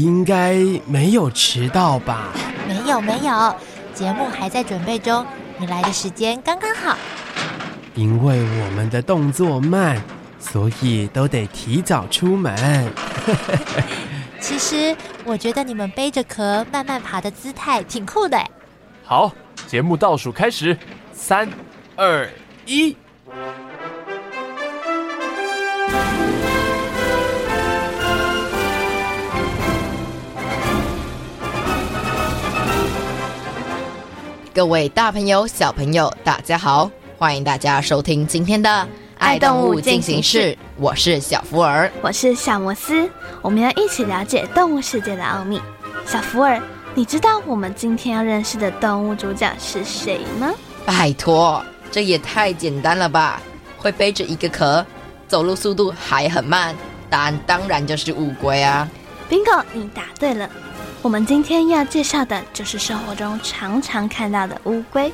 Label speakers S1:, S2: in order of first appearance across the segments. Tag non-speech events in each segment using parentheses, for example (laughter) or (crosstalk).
S1: 应该没有迟到吧？
S2: 没有没有，节目还在准备中，你来的时间刚刚好。
S1: 因为我们的动作慢，所以都得提早出门。(laughs) (laughs)
S2: 其实我觉得你们背着壳慢慢爬的姿态挺酷的。
S3: 好，节目倒数开始，三、二、一。
S4: 各位大朋友、小朋友，大家好！欢迎大家收听今天的《爱动物进行式》，我是小福尔，
S5: 我是小摩斯，我们要一起了解动物世界的奥秘。小福尔，你知道我们今天要认识的动物主角是谁吗？
S4: 拜托，这也太简单了吧！会背着一个壳，走路速度还很慢，答案当然就是乌龟啊
S5: ！Bingo，你答对了。我们今天要介绍的就是生活中常常看到的乌龟。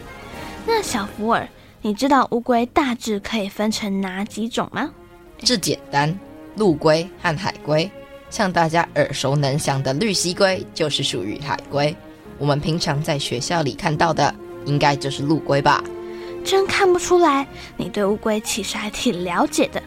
S5: 那小福尔，你知道乌龟大致可以分成哪几种吗？
S4: 这简单，陆龟和海龟。像大家耳熟能详的绿蜥龟就是属于海龟。我们平常在学校里看到的，应该就是陆龟吧？
S5: 真看不出来，你对乌龟其实还挺了解的。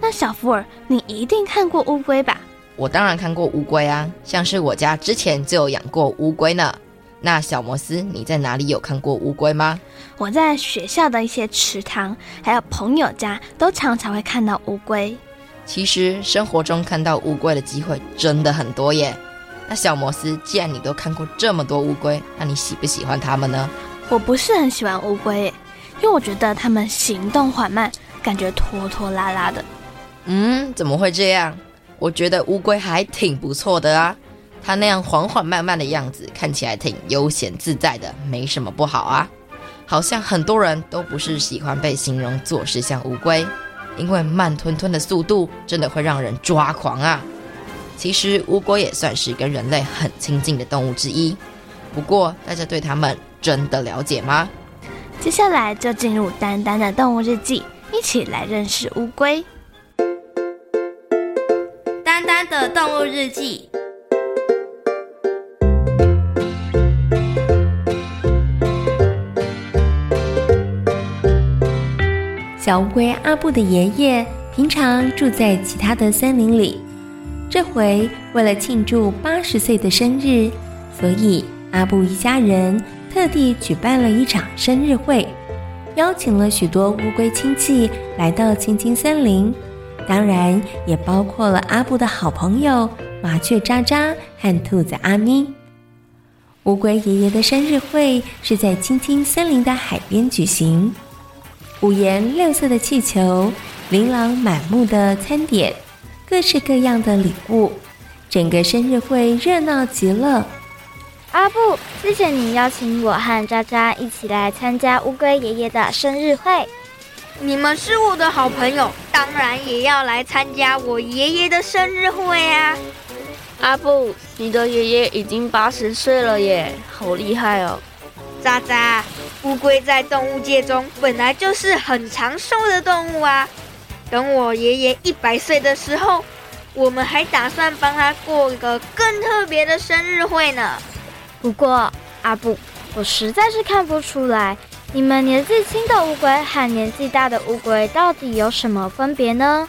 S5: 那小福尔，你一定看过乌龟吧？
S4: 我当然看过乌龟啊，像是我家之前就有养过乌龟呢。那小摩斯，你在哪里有看过乌龟吗？
S5: 我在学校的一些池塘，还有朋友家，都常常会看到乌龟。
S4: 其实生活中看到乌龟的机会真的很多耶。那小摩斯，既然你都看过这么多乌龟，那你喜不喜欢它们呢？
S5: 我不是很喜欢乌龟耶，因为我觉得它们行动缓慢，感觉拖拖拉拉的。
S4: 嗯，怎么会这样？我觉得乌龟还挺不错的啊，它那样缓缓慢慢的样子，看起来挺悠闲自在的，没什么不好啊。好像很多人都不是喜欢被形容做事像乌龟，因为慢吞吞的速度真的会让人抓狂啊。其实乌龟也算是跟人类很亲近的动物之一，不过大家对它们真的了解吗？
S5: 接下来就进入丹丹的动物日记，一起来认识乌龟。
S6: 的动物日记。
S7: 小乌龟阿布的爷爷平常住在其他的森林里，这回为了庆祝八十岁的生日，所以阿布一家人特地举办了一场生日会，邀请了许多乌龟亲戚来到青青森林。当然，也包括了阿布的好朋友麻雀渣渣和兔子阿咪。乌龟爷爷的生日会是在青青森林的海边举行，五颜六色的气球，琳琅满目的餐点，各式各样的礼物，整个生日会热闹极了。
S8: 阿布，谢谢你邀请我和渣渣一起来参加乌龟爷爷的生日会。
S9: 你们是我的好朋友，当然也要来参加我爷爷的生日会啊！
S10: 阿布，你的爷爷已经八十岁了耶，好厉害哦！
S9: 渣渣，乌龟在动物界中本来就是很长寿的动物啊。等我爷爷一百岁的时候，我们还打算帮他过一个更特别的生日会呢。
S8: 不过，阿布，我实在是看不出来。你们年纪轻的乌龟和年纪大的乌龟到底有什么分别呢？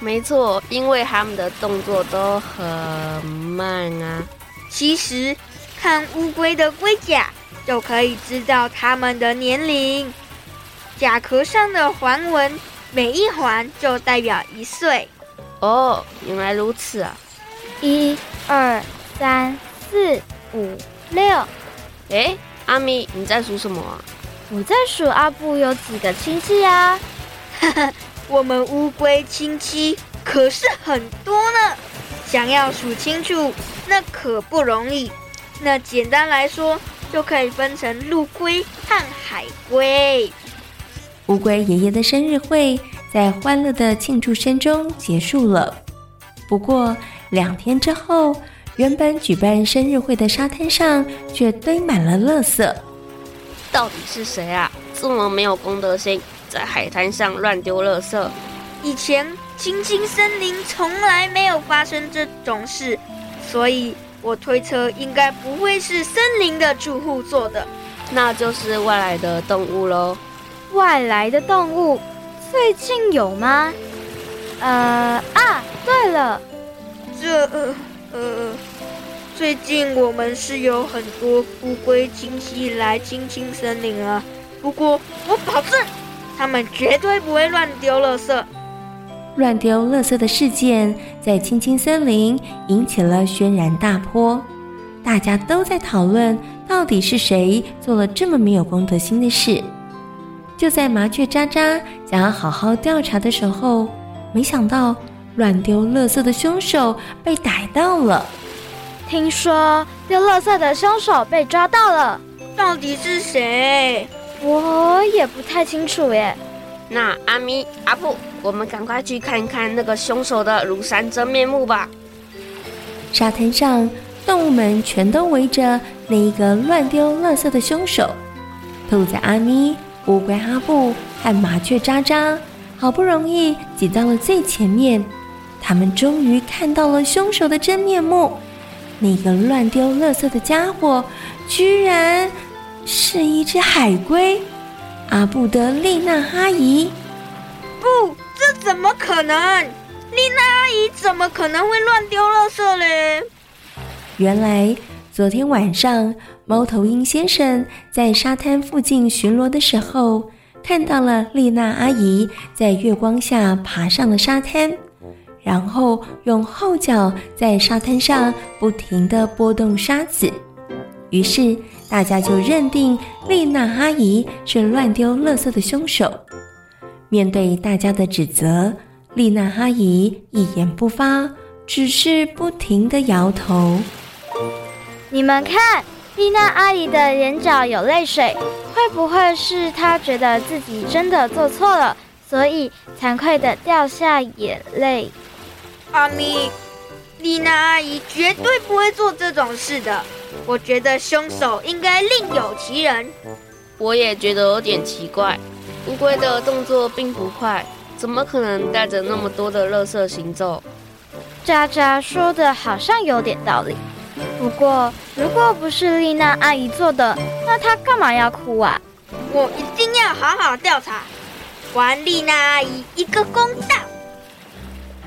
S10: 没错，因为它们的动作都很慢啊。
S9: 其实看乌龟的龟甲就可以知道它们的年龄。甲壳上的环纹，每一环就代表一岁。
S10: 哦，原来如此啊！
S8: 一、二、三、四、五、六。
S10: 哎，阿咪，你在数什么啊？
S8: 我在数阿布有几个亲戚呀？
S9: 哈哈，我们乌龟亲戚可是很多呢，想要数清楚，那可不容易。那简单来说，就可以分成陆龟和海龟。
S7: 乌龟爷爷的生日会在欢乐的庆祝声中结束了。不过两天之后，原本举办生日会的沙滩上却堆满了垃圾。
S10: 到底是谁啊？这么没有公德心，在海滩上乱丢垃圾。
S9: 以前青青森林从来没有发生这种事，所以我推测应该不会是森林的住户做的，
S10: 那就是外来的动物喽。
S8: 外来的动物最近有吗？呃啊，对了，
S9: 这呃呃，最近我们是有很多乌龟亲戚来青青森林了。不过我保证，他们绝对不会乱丢垃圾。
S7: 乱丢垃圾的事件在青青森林引起了轩然大波，大家都在讨论到底是谁做了这么没有公德心的事。就在麻雀喳喳想要好好调查的时候，没想到乱丢垃圾的凶手被逮到了。
S8: 听说丢垃圾的凶手被抓到了，
S9: 到底是谁？
S8: 我也不太清楚耶。
S10: 那阿咪、阿布，我们赶快去看看那个凶手的庐山真面目吧。
S7: 沙滩上，动物们全都围着那一个乱丢垃圾的凶手。兔子阿咪。乌龟阿布和麻雀渣渣好不容易挤到了最前面，他们终于看到了凶手的真面目。那个乱丢垃圾的家伙，居然是一只海龟——阿布德丽娜阿姨。
S9: 不，这怎么可能？丽娜阿姨怎么可能会乱丢垃圾嘞？
S7: 原来。昨天晚上，猫头鹰先生在沙滩附近巡逻的时候，看到了丽娜阿姨在月光下爬上了沙滩，然后用后脚在沙滩上不停地拨动沙子。于是大家就认定丽娜阿姨是乱丢垃圾的凶手。面对大家的指责，丽娜阿姨一言不发，只是不停地摇头。
S8: 你们看，丽娜阿姨的眼角有泪水，会不会是她觉得自己真的做错了，所以惭愧的掉下眼泪？
S9: 阿咪，丽娜阿姨绝对不会做这种事的。我觉得凶手应该另有其人。
S10: 我也觉得有点奇怪，乌龟的动作并不快，怎么可能带着那么多的垃圾行走？
S8: 渣渣说的好像有点道理。不过，如果不是丽娜阿姨做的，那她干嘛要哭啊？
S9: 我一定要好好调查，还丽娜阿姨一个公道。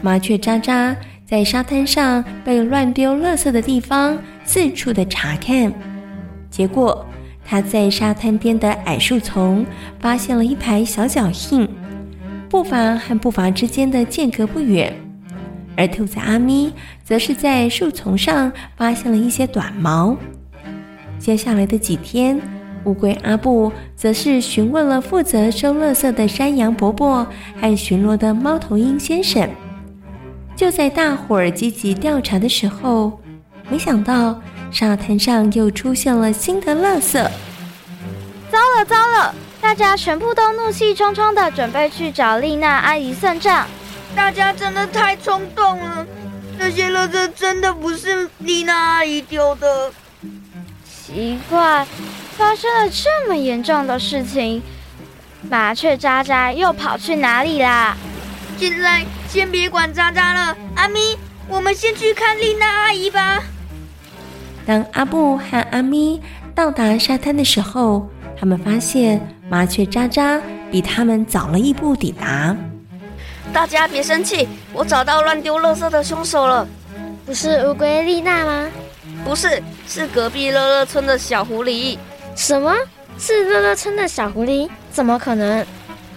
S7: 麻雀喳喳在沙滩上被乱丢垃圾的地方四处的查看，结果他在沙滩边的矮树丛发现了一排小脚印，步伐和步伐之间的间隔不远。而兔子阿咪则是在树丛上发现了一些短毛。接下来的几天，乌龟阿布则是询问了负责收垃圾的山羊伯伯和巡逻的猫头鹰先生。就在大伙儿积极调查的时候，没想到沙滩上又出现了新的垃圾。
S8: 糟了糟了！大家全部都怒气冲冲的准备去找丽娜阿姨算账。
S9: 大家真的太冲动了，这些垃圾真的不是丽娜阿姨丢的。
S8: 奇怪，发生了这么严重的事情，麻雀渣渣又跑去哪里啦？
S9: 现在先别管渣渣了，阿咪，我们先去看丽娜阿姨吧。
S7: 当阿布和阿咪到达沙滩的时候，他们发现麻雀渣渣比他们早了一步抵达。
S10: 大家别生气，我找到乱丢垃圾的凶手了。
S5: 不是乌龟丽娜吗？
S10: 不是，是隔壁乐乐村的小狐狸。
S5: 什么？是乐乐村的小狐狸？怎么可能？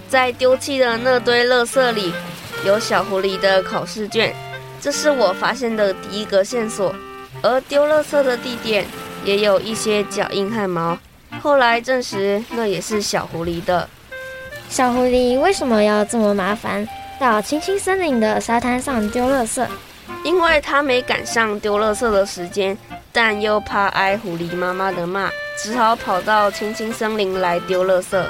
S10: 在丢弃的那堆垃圾里，有小狐狸的考试卷，这是我发现的第一个线索。而丢垃圾的地点也有一些脚印和毛。后来证实那也是小狐狸的。
S8: 小狐狸为什么要这么麻烦，到青青森林的沙滩上丢垃圾？
S10: 因为他没赶上丢垃圾的时间，但又怕挨狐狸妈妈的骂，只好跑到青青森林来丢垃圾。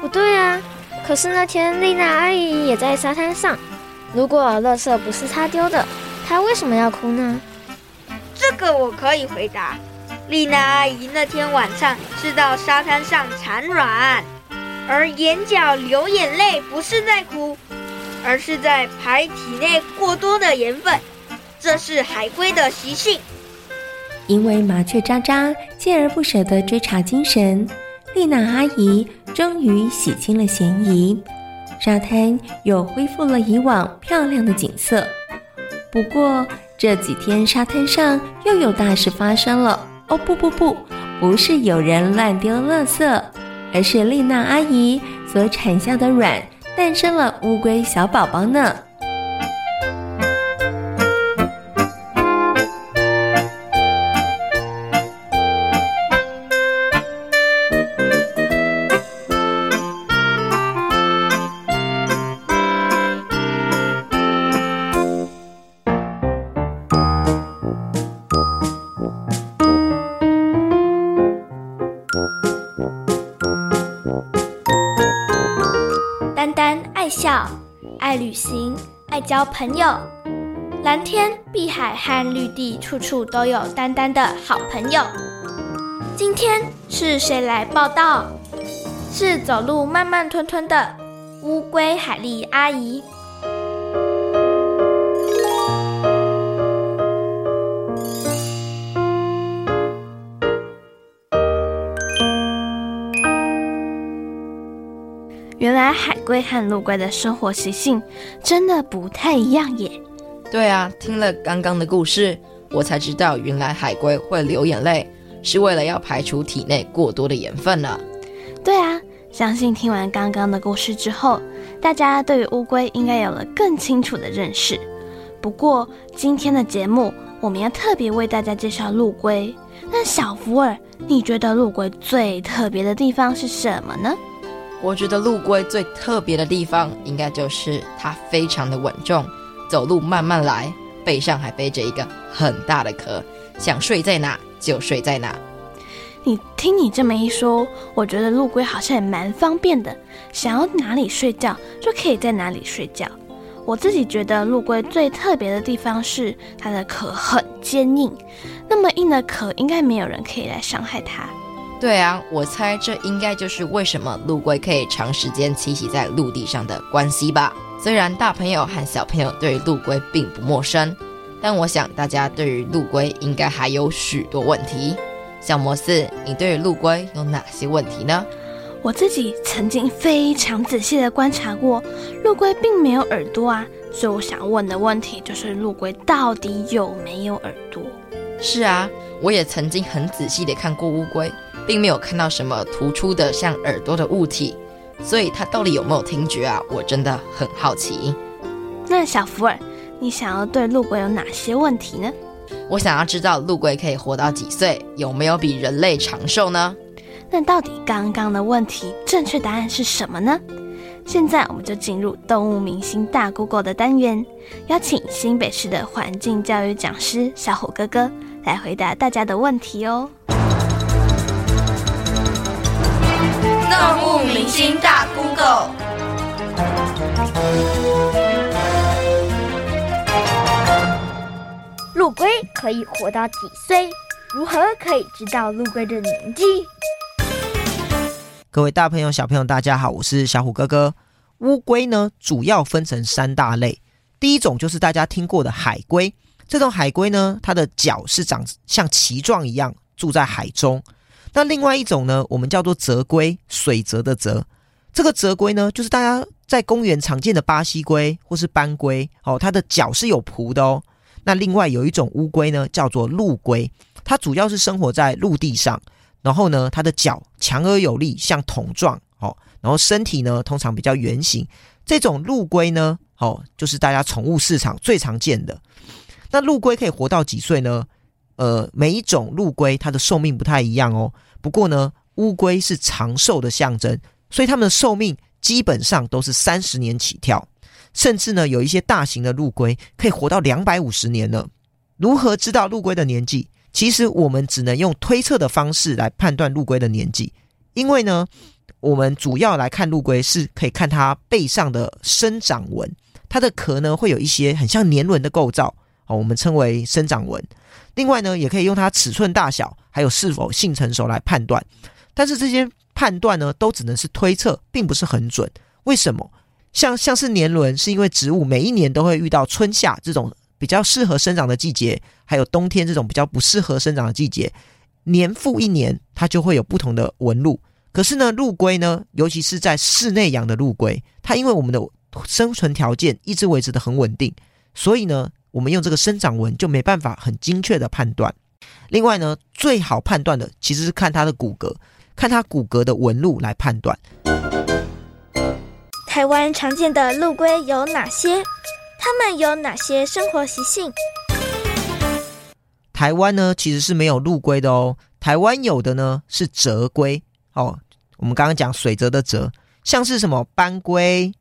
S8: 不对啊，可是那天丽娜阿姨也在沙滩上。如果垃圾不是他丢的，他为什么要哭呢？
S9: 这个我可以回答。丽娜阿姨那天晚上是到沙滩上产卵，而眼角流眼泪不是在哭，而是在排体内过多的盐分。这是海龟的习性。
S7: 因为麻雀渣渣锲而不舍的追查精神，丽娜阿姨终于洗清了嫌疑，沙滩又恢复了以往漂亮的景色。不过这几天沙滩上又有大事发生了。哦不不不，不是有人乱丢垃圾，而是丽娜阿姨所产下的卵诞生了乌龟小宝宝呢。
S11: 丹丹爱笑，爱旅行，爱交朋友，蓝天、碧海和绿地，处处都有丹丹的好朋友。今天是谁来报道？是走路慢慢吞吞的乌龟海丽阿姨。
S5: 龟和陆龟的生活习性真的不太一样耶。
S4: 对啊，听了刚刚的故事，我才知道原来海龟会流眼泪，是为了要排除体内过多的盐分呢。
S5: 对啊，相信听完刚刚的故事之后，大家对于乌龟应该有了更清楚的认识。不过今天的节目，我们要特别为大家介绍陆龟。那小福尔，你觉得陆龟最特别的地方是什么呢？
S4: 我觉得陆龟最特别的地方，应该就是它非常的稳重，走路慢慢来，背上还背着一个很大的壳，想睡在哪就睡在哪。
S5: 你听你这么一说，我觉得陆龟好像也蛮方便的，想要哪里睡觉就可以在哪里睡觉。我自己觉得陆龟最特别的地方是它的壳很坚硬，那么硬的壳应该没有人可以来伤害它。
S4: 对啊，我猜这应该就是为什么陆龟可以长时间栖息在陆地上的关系吧。虽然大朋友和小朋友对陆龟并不陌生，但我想大家对于陆龟应该还有许多问题。小摩斯，你对于陆龟有哪些问题呢？
S5: 我自己曾经非常仔细的观察过，陆龟并没有耳朵啊，所以我想问的问题就是陆龟到底有没有耳朵？
S4: 是啊，我也曾经很仔细的看过乌龟。并没有看到什么突出的像耳朵的物体，所以它到底有没有听觉啊？我真的很好奇。
S5: 那小福尔，你想要对陆龟有哪些问题呢？
S4: 我想要知道陆龟可以活到几岁，有没有比人类长寿呢？
S5: 那到底刚刚的问题正确答案是什么呢？现在我们就进入动物明星大 Google 的单元，邀请新北市的环境教育讲师小虎哥哥来回答大家的问题哦。
S6: 动物明星大 Google，
S11: 陆龟可以活到几岁？如何可以知道陆龟的年纪？
S12: 各位大朋友、小朋友，大家好，我是小虎哥哥。乌龟呢，主要分成三大类。第一种就是大家听过的海龟，这种海龟呢，它的脚是长像鳍状一样，住在海中。那另外一种呢，我们叫做泽龟，水泽的泽。这个泽龟呢，就是大家在公园常见的巴西龟或是斑龟哦，它的脚是有蹼的哦。那另外有一种乌龟呢，叫做陆龟，它主要是生活在陆地上，然后呢，它的脚强而有力，像桶状哦，然后身体呢通常比较圆形。这种陆龟呢，哦，就是大家宠物市场最常见的。那陆龟可以活到几岁呢？呃，每一种陆龟它的寿命不太一样哦。不过呢，乌龟是长寿的象征，所以它们的寿命基本上都是三十年起跳，甚至呢，有一些大型的陆龟可以活到两百五十年呢。如何知道陆龟的年纪？其实我们只能用推测的方式来判断陆龟的年纪，因为呢，我们主要来看陆龟是可以看它背上的生长纹，它的壳呢会有一些很像年轮的构造，哦，我们称为生长纹。另外呢，也可以用它尺寸大小，还有是否性成熟来判断。但是这些判断呢，都只能是推测，并不是很准。为什么？像像是年轮，是因为植物每一年都会遇到春夏这种比较适合生长的季节，还有冬天这种比较不适合生长的季节，年复一年，它就会有不同的纹路。可是呢，陆龟呢，尤其是在室内养的陆龟，它因为我们的生存条件一直维持得很稳定，所以呢，我们用这个生长纹就没办法很精确的判断。另外呢，最好判断的其实是看它的骨骼，看它骨骼的纹路来判断。
S11: 台湾常见的陆龟有哪些？它们有哪些生活习性？
S12: 台湾呢，其实是没有陆龟的哦。台湾有的呢是泽龟。哦，我们刚刚讲水泽的泽，像是什么斑龟、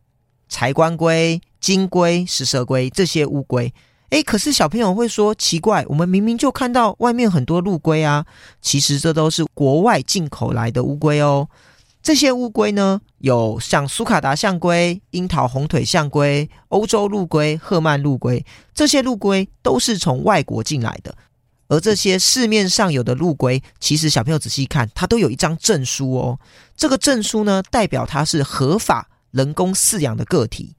S12: 柴棺龟、金龟、食蛇龟这些乌龟，诶，可是小朋友会说奇怪，我们明明就看到外面很多陆龟啊，其实这都是国外进口来的乌龟哦。这些乌龟呢，有像苏卡达象龟、樱桃红腿象龟、欧洲陆龟、赫曼陆龟，这些陆龟都是从外国进来的。而这些市面上有的陆龟，其实小朋友仔细看，它都有一张证书哦。这个证书呢，代表它是合法人工饲养的个体。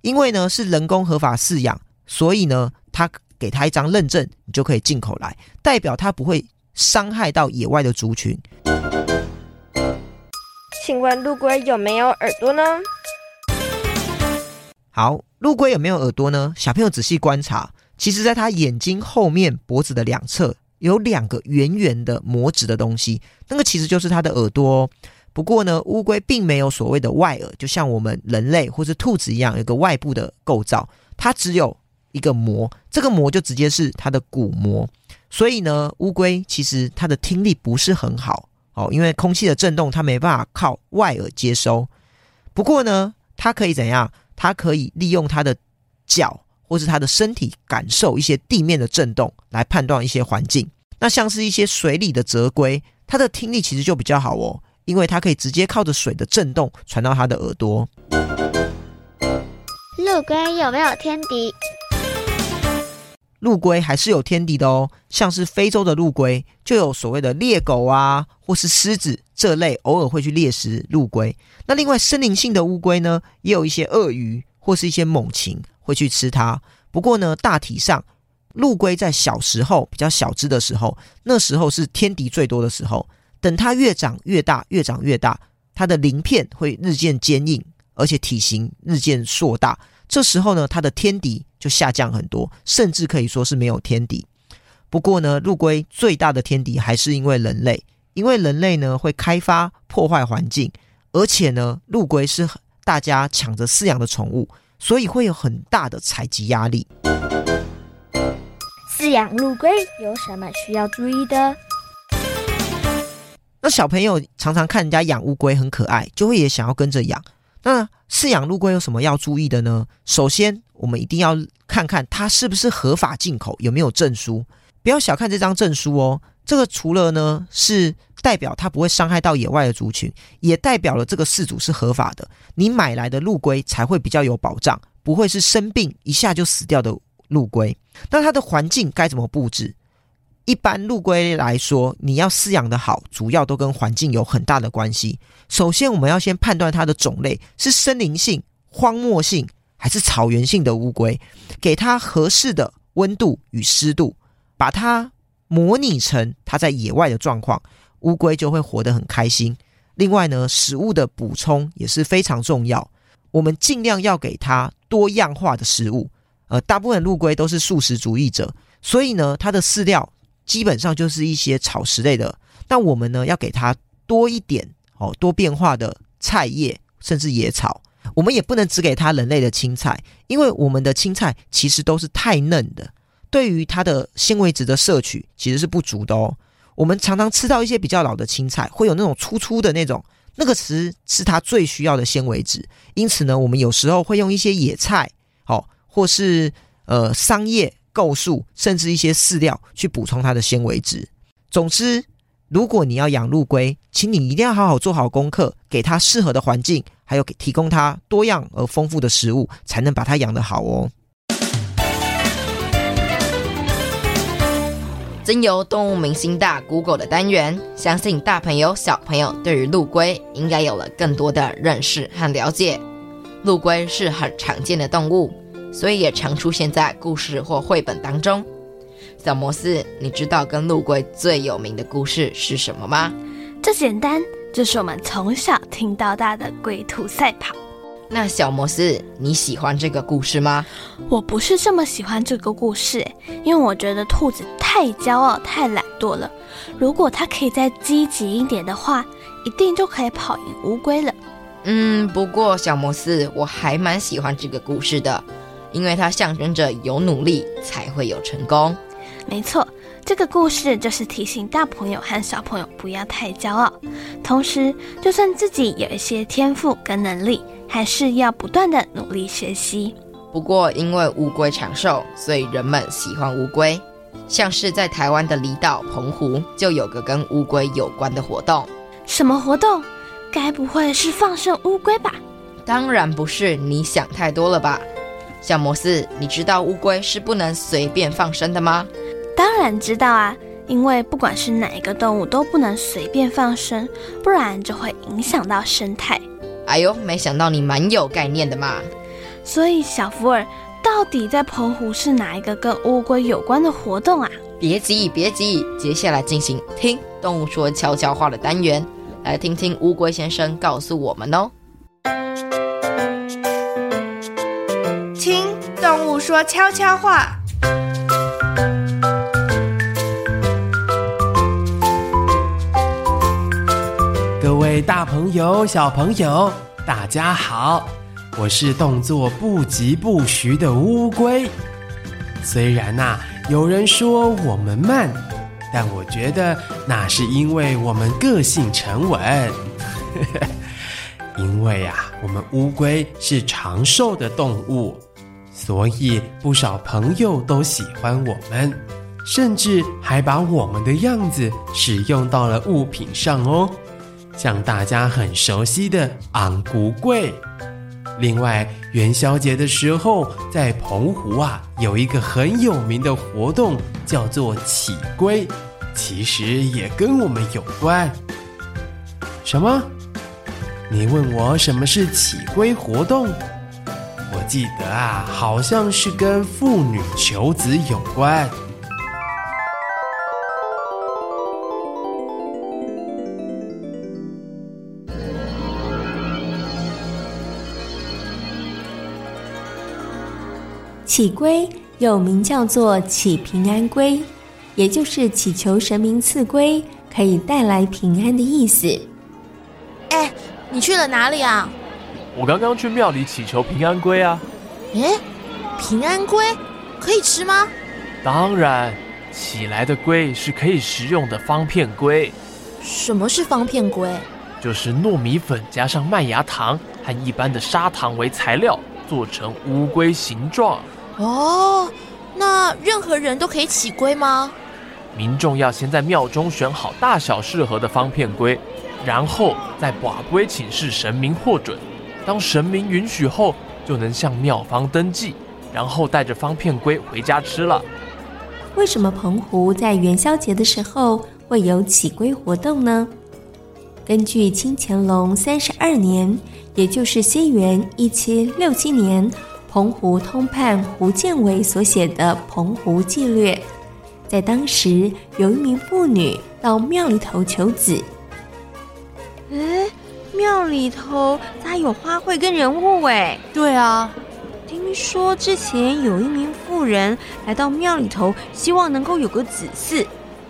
S12: 因为呢是人工合法饲养，所以呢，他给他一张认证，你就可以进口来，代表他不会伤害到野外的族群。
S9: 请问陆龟有没有耳朵呢？
S12: 好，陆龟有没有耳朵呢？小朋友仔细观察。其实，在它眼睛后面、脖子的两侧有两个圆圆的膜质的东西，那个其实就是它的耳朵哦。不过呢，乌龟并没有所谓的外耳，就像我们人类或是兔子一样，有个外部的构造。它只有一个膜，这个膜就直接是它的鼓膜。所以呢，乌龟其实它的听力不是很好哦，因为空气的震动它没办法靠外耳接收。不过呢，它可以怎样？它可以利用它的脚。或是它的身体感受一些地面的震动，来判断一些环境。那像是一些水里的泽龟，它的听力其实就比较好哦，因为它可以直接靠着水的震动传到它的耳朵。
S8: 陆龟有没有天敌？
S12: 陆龟还是有天敌的哦，像是非洲的陆龟，就有所谓的猎狗啊，或是狮子这类，偶尔会去猎食陆龟。那另外森林性的乌龟呢，也有一些鳄鱼或是一些猛禽。会去吃它，不过呢，大体上，陆龟在小时候比较小只的时候，那时候是天敌最多的时候。等它越长越大，越长越大，它的鳞片会日渐坚硬，而且体型日渐硕大。这时候呢，它的天敌就下降很多，甚至可以说是没有天敌。不过呢，陆龟最大的天敌还是因为人类，因为人类呢会开发破坏环境，而且呢，陆龟是大家抢着饲养的宠物。所以会有很大的采集压力。
S8: 饲养陆龟有什么需要注意的？(laughs)
S12: 那小朋友常常看人家养乌龟很可爱，就会也想要跟着养。那饲养陆龟有什么要注意的呢？首先，我们一定要看看它是不是合法进口，有没有证书。不要小看这张证书哦，这个除了呢是代表它不会伤害到野外的族群，也代表了这个饲主是合法的。你买来的陆龟才会比较有保障，不会是生病一下就死掉的陆龟。那它的环境该怎么布置？一般陆龟来说，你要饲养的好，主要都跟环境有很大的关系。首先，我们要先判断它的种类是森林性、荒漠性还是草原性的乌龟，给它合适的温度与湿度。把它模拟成它在野外的状况，乌龟就会活得很开心。另外呢，食物的补充也是非常重要，我们尽量要给它多样化的食物。呃，大部分陆龟都是素食主义者，所以呢，它的饲料基本上就是一些草食类的。那我们呢，要给它多一点哦，多变化的菜叶，甚至野草。我们也不能只给它人类的青菜，因为我们的青菜其实都是太嫩的。对于它的纤维质的摄取其实是不足的哦。我们常常吃到一些比较老的青菜，会有那种粗粗的那种，那个词是它最需要的纤维质。因此呢，我们有时候会用一些野菜，哦，或是呃桑叶、构树，甚至一些饲料去补充它的纤维质。总之，如果你要养陆龟，请你一定要好好做好功课，给它适合的环境，还有给提供它多样而丰富的食物，才能把它养得好哦。
S4: 经由动物明星大 Google 的单元，相信大朋友小朋友对于陆龟应该有了更多的认识和了解。陆龟是很常见的动物，所以也常出现在故事或绘本当中。小摩斯，你知道跟陆龟最有名的故事是什么吗？
S5: 这简单，就是我们从小听到大的龟兔赛跑。
S4: 那小摩斯，你喜欢这个故事吗？
S5: 我不是这么喜欢这个故事，因为我觉得兔子太骄傲、太懒惰了。如果它可以再积极一点的话，一定就可以跑赢乌龟了。
S4: 嗯，不过小摩斯，我还蛮喜欢这个故事的，因为它象征着有努力才会有成功。
S5: 没错。这个故事就是提醒大朋友和小朋友不要太骄傲，同时，就算自己有一些天赋跟能力，还是要不断的努力学习。
S4: 不过，因为乌龟长寿，所以人们喜欢乌龟。像是在台湾的离岛澎湖，就有个跟乌龟有关的活动。
S5: 什么活动？该不会是放生乌龟吧？
S4: 当然不是，你想太多了吧。小摩斯，你知道乌龟是不能随便放生的吗？
S5: 当然知道啊，因为不管是哪一个动物都不能随便放生，不然就会影响到生态。
S4: 哎呦，没想到你蛮有概念的嘛！
S5: 所以小福尔，到底在澎湖是哪一个跟乌龟有关的活动啊？
S4: 别急，别急，接下来进行听动物说悄悄话的单元，来听听乌龟先生告诉我们哦。
S13: 动物说悄悄话。
S1: 各位大朋友、小朋友，大家好！我是动作不疾不徐的乌龟。虽然呐、有人说我们慢，但我觉得那是因为我们个性沉稳。(laughs) 因为啊，我们乌龟是长寿的动物，所以不少朋友都喜欢我们，甚至还把我们的样子使用到了物品上哦。像大家很熟悉的红龟，另外元宵节的时候，在澎湖啊有一个很有名的活动，叫做乞龟，其实也跟我们有关。什么？你问我什么是乞龟活动？我记得啊，好像是跟妇女求子有关。
S7: 乞龟又名叫做乞平安龟，也就是祈求神明赐龟可以带来平安的意思。
S14: 哎，你去了哪里啊？
S3: 我刚刚去庙里祈求平安龟啊。
S14: 诶，平安龟可以吃吗？
S3: 当然，起来的龟是可以食用的方片龟。
S14: 什么是方片龟？
S3: 就是糯米粉加上麦芽糖和一般的砂糖为材料，做成乌龟形状。
S14: 哦，那任何人都可以起龟吗？
S3: 民众要先在庙中选好大小适合的方片龟，然后再把龟请示神明获准。当神明允许后，就能向庙方登记，然后带着方片龟回家吃了。
S7: 为什么澎湖在元宵节的时候会有起龟活动呢？根据清乾隆三十二年，也就是西元一七六七年。澎湖通判胡建伟所写的《澎湖纪略》，在当时有一名妇女到庙里头求子。
S9: 哎，庙里头咋有花卉跟人物？哎，
S14: 对啊，
S9: 听说之前有一名妇人来到庙里头，希望能够有个子嗣。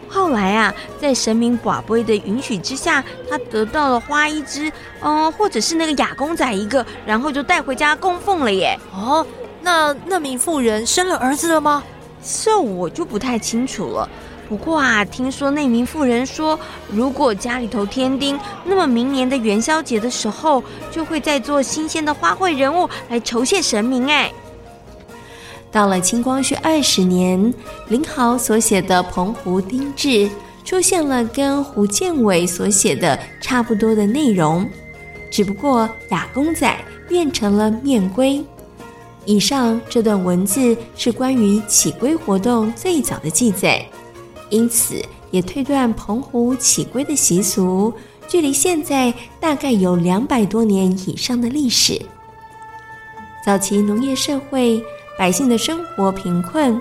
S9: 后来啊，在神明跋杯的允许之下，他得到了花一只，嗯，或者是那个亚公仔一个，然后就带回家供奉了耶。
S14: 哦，那那名妇人生了儿子了吗？
S15: 这我就不太清楚了。不过啊，听说那名妇人说，如果家里头添丁，那么明年的元宵节的时候，就会再做新鲜的花卉人物来酬谢神明。哎，
S7: 到了清光绪二十年，林豪所写的《澎湖丁志》出现了跟胡建伟所写的差不多的内容，只不过亚公仔变成了面龟。以上这段文字是关于起龟活动最早的记载，因此也推断澎湖起龟的习俗距离现在大概有两百多年以上的历史。早期农业社会，百姓的生活贫困，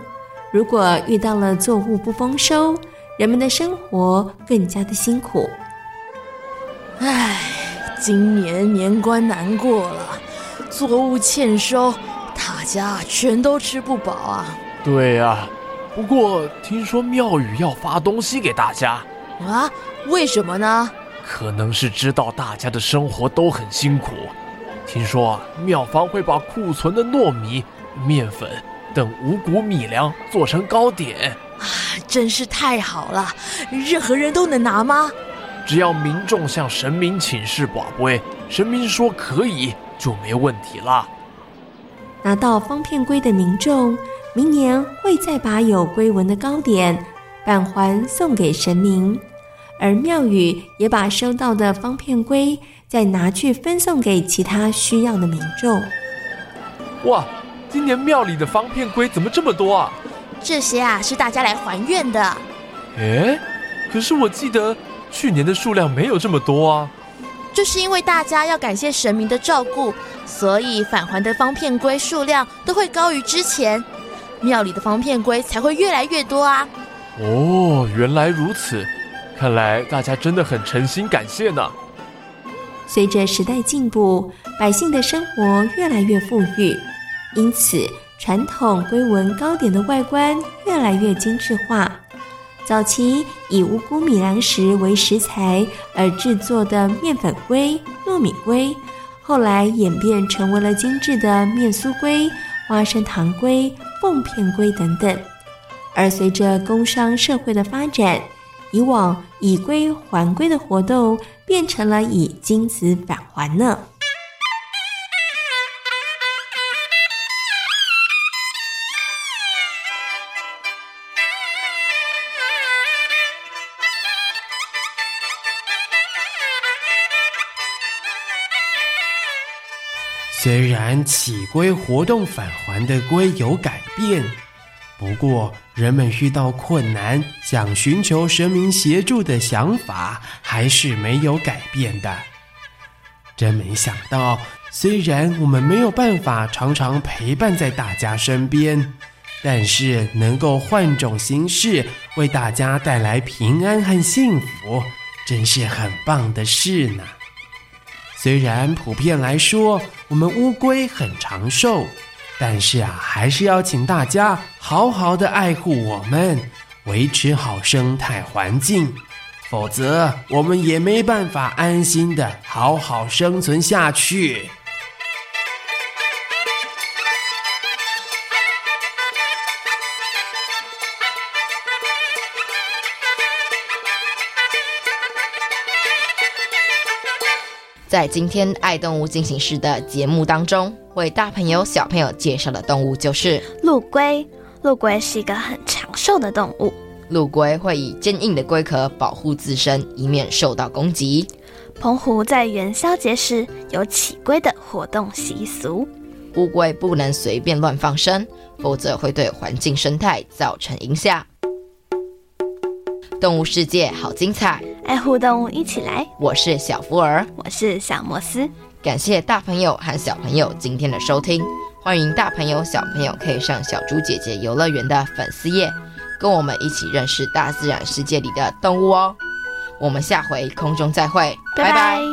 S7: 如果遇到了作物不丰收，人们的生活更加的辛苦。
S16: 唉，今年年关难过了，作物欠收。大家全都吃不饱啊！
S3: 对啊，不过听说庙宇要发东西给大家
S16: 啊？为什么呢？
S3: 可能是知道大家的生活都很辛苦。听说庙方会把库存的糯米、面粉等五谷米粮做成糕点
S16: 啊！真是太好了！任何人都能拿吗？
S3: 只要民众向神明请示跋杯，神明说可以，就没问题了。
S7: 拿到方片龟的民众，明年会再把有龟纹的糕点返还送给神明，而庙宇也把收到的方片龟再拿去分送给其他需要的民众。
S3: 哇，今年庙里的方片龟怎么这么多啊？
S14: 这些啊是大家来还愿的。
S3: 诶，可是我记得去年的数量没有这么多啊。
S14: 就是因为大家要感谢神明的照顾，所以返还的方片龟数量都会高于之前，庙里的方片龟才会越来越多啊。
S3: 哦，原来如此，看来大家真的很诚心感谢呢。
S7: 随着时代进步，百姓的生活越来越富裕，因此传统龟纹糕点的外观越来越精致化。早期以五谷米粮食为食材而制作的面粉龟、糯米龟，后来演变成为了精致的面酥龟、花生糖龟、凤片龟等等。而随着工商社会的发展，以往以龟还龟的活动变成了以金子返还呢。
S1: 然起龟活动返还的龟有改变，不过人们遇到困难想寻求神明协助的想法还是没有改变的。真没想到，虽然我们没有办法常常陪伴在大家身边，但是能够换种形式为大家带来平安和幸福，真是很棒的事呢。虽然普遍来说，我们乌龟很长寿，但是啊，还是要请大家好好的爱护我们，维持好生态环境，否则我们也没办法安心的好好生存下去。
S4: 在今天爱动物进行时的节目当中，为大朋友小朋友介绍的动物就是
S11: 陆龟。陆龟是一个很长寿的动物。
S4: 陆龟会以坚硬的龟壳保护自身，以免受到攻击。
S11: 澎湖在元宵节时有起龟的活动习俗。
S4: 乌龟不能随便乱放生，否则会对环境生态造成影响。动物世界好精彩，
S11: 爱护动物一起来。
S4: 我是小福儿，
S11: 我是小摩斯。
S4: 感谢大朋友和小朋友今天的收听，欢迎大朋友小朋友可以上小猪姐姐游乐园的粉丝页，跟我们一起认识大自然世界里的动物哦。我们下回空中再会，拜拜。拜拜。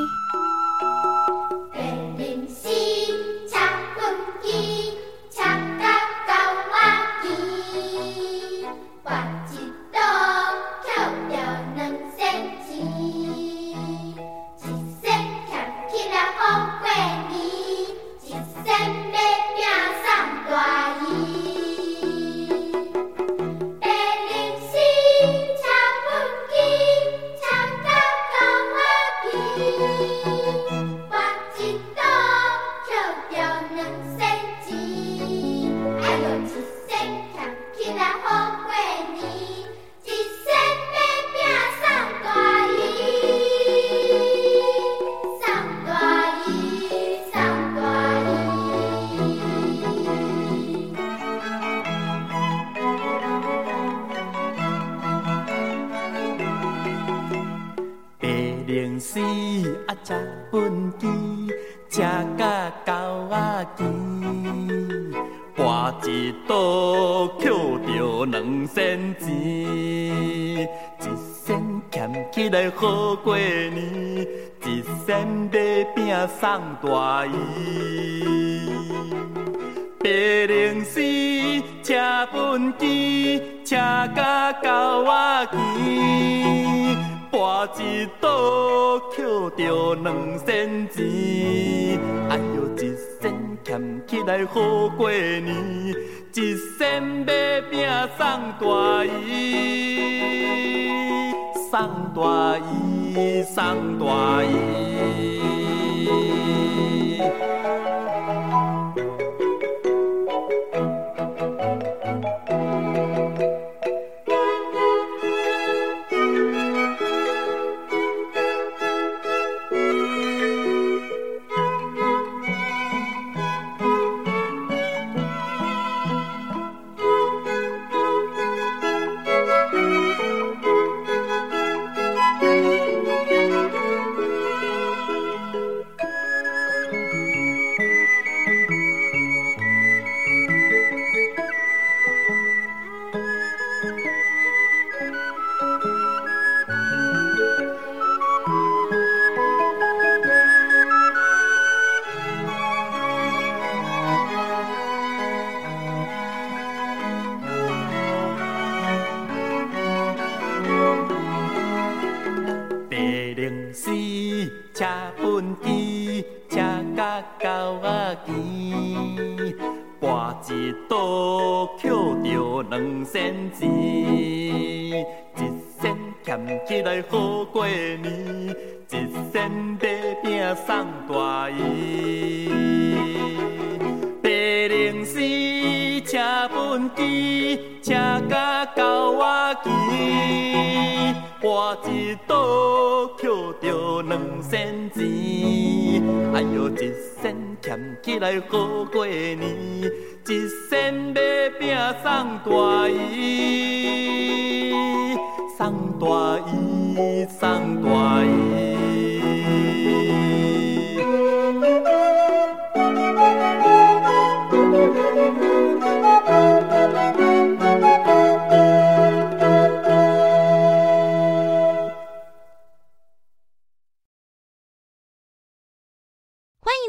S17: 零时啊食畚箕，食甲狗仔甜，跋一倒捡着两仙钱，一仙俭起来好过年，一仙买饼送大姨。白零时车畚箕，车甲狗仔骑，跋一倒捡着两仙钱。哎哟，一仙俭起来好过年，一仙买饼送大姨，送大姨，送大姨。请分箕，请甲狗我期，花一朵捡着两仙钱，哎呦，一仙俭起来好过年，一仙买饼送大姨，送大姨，送大姨。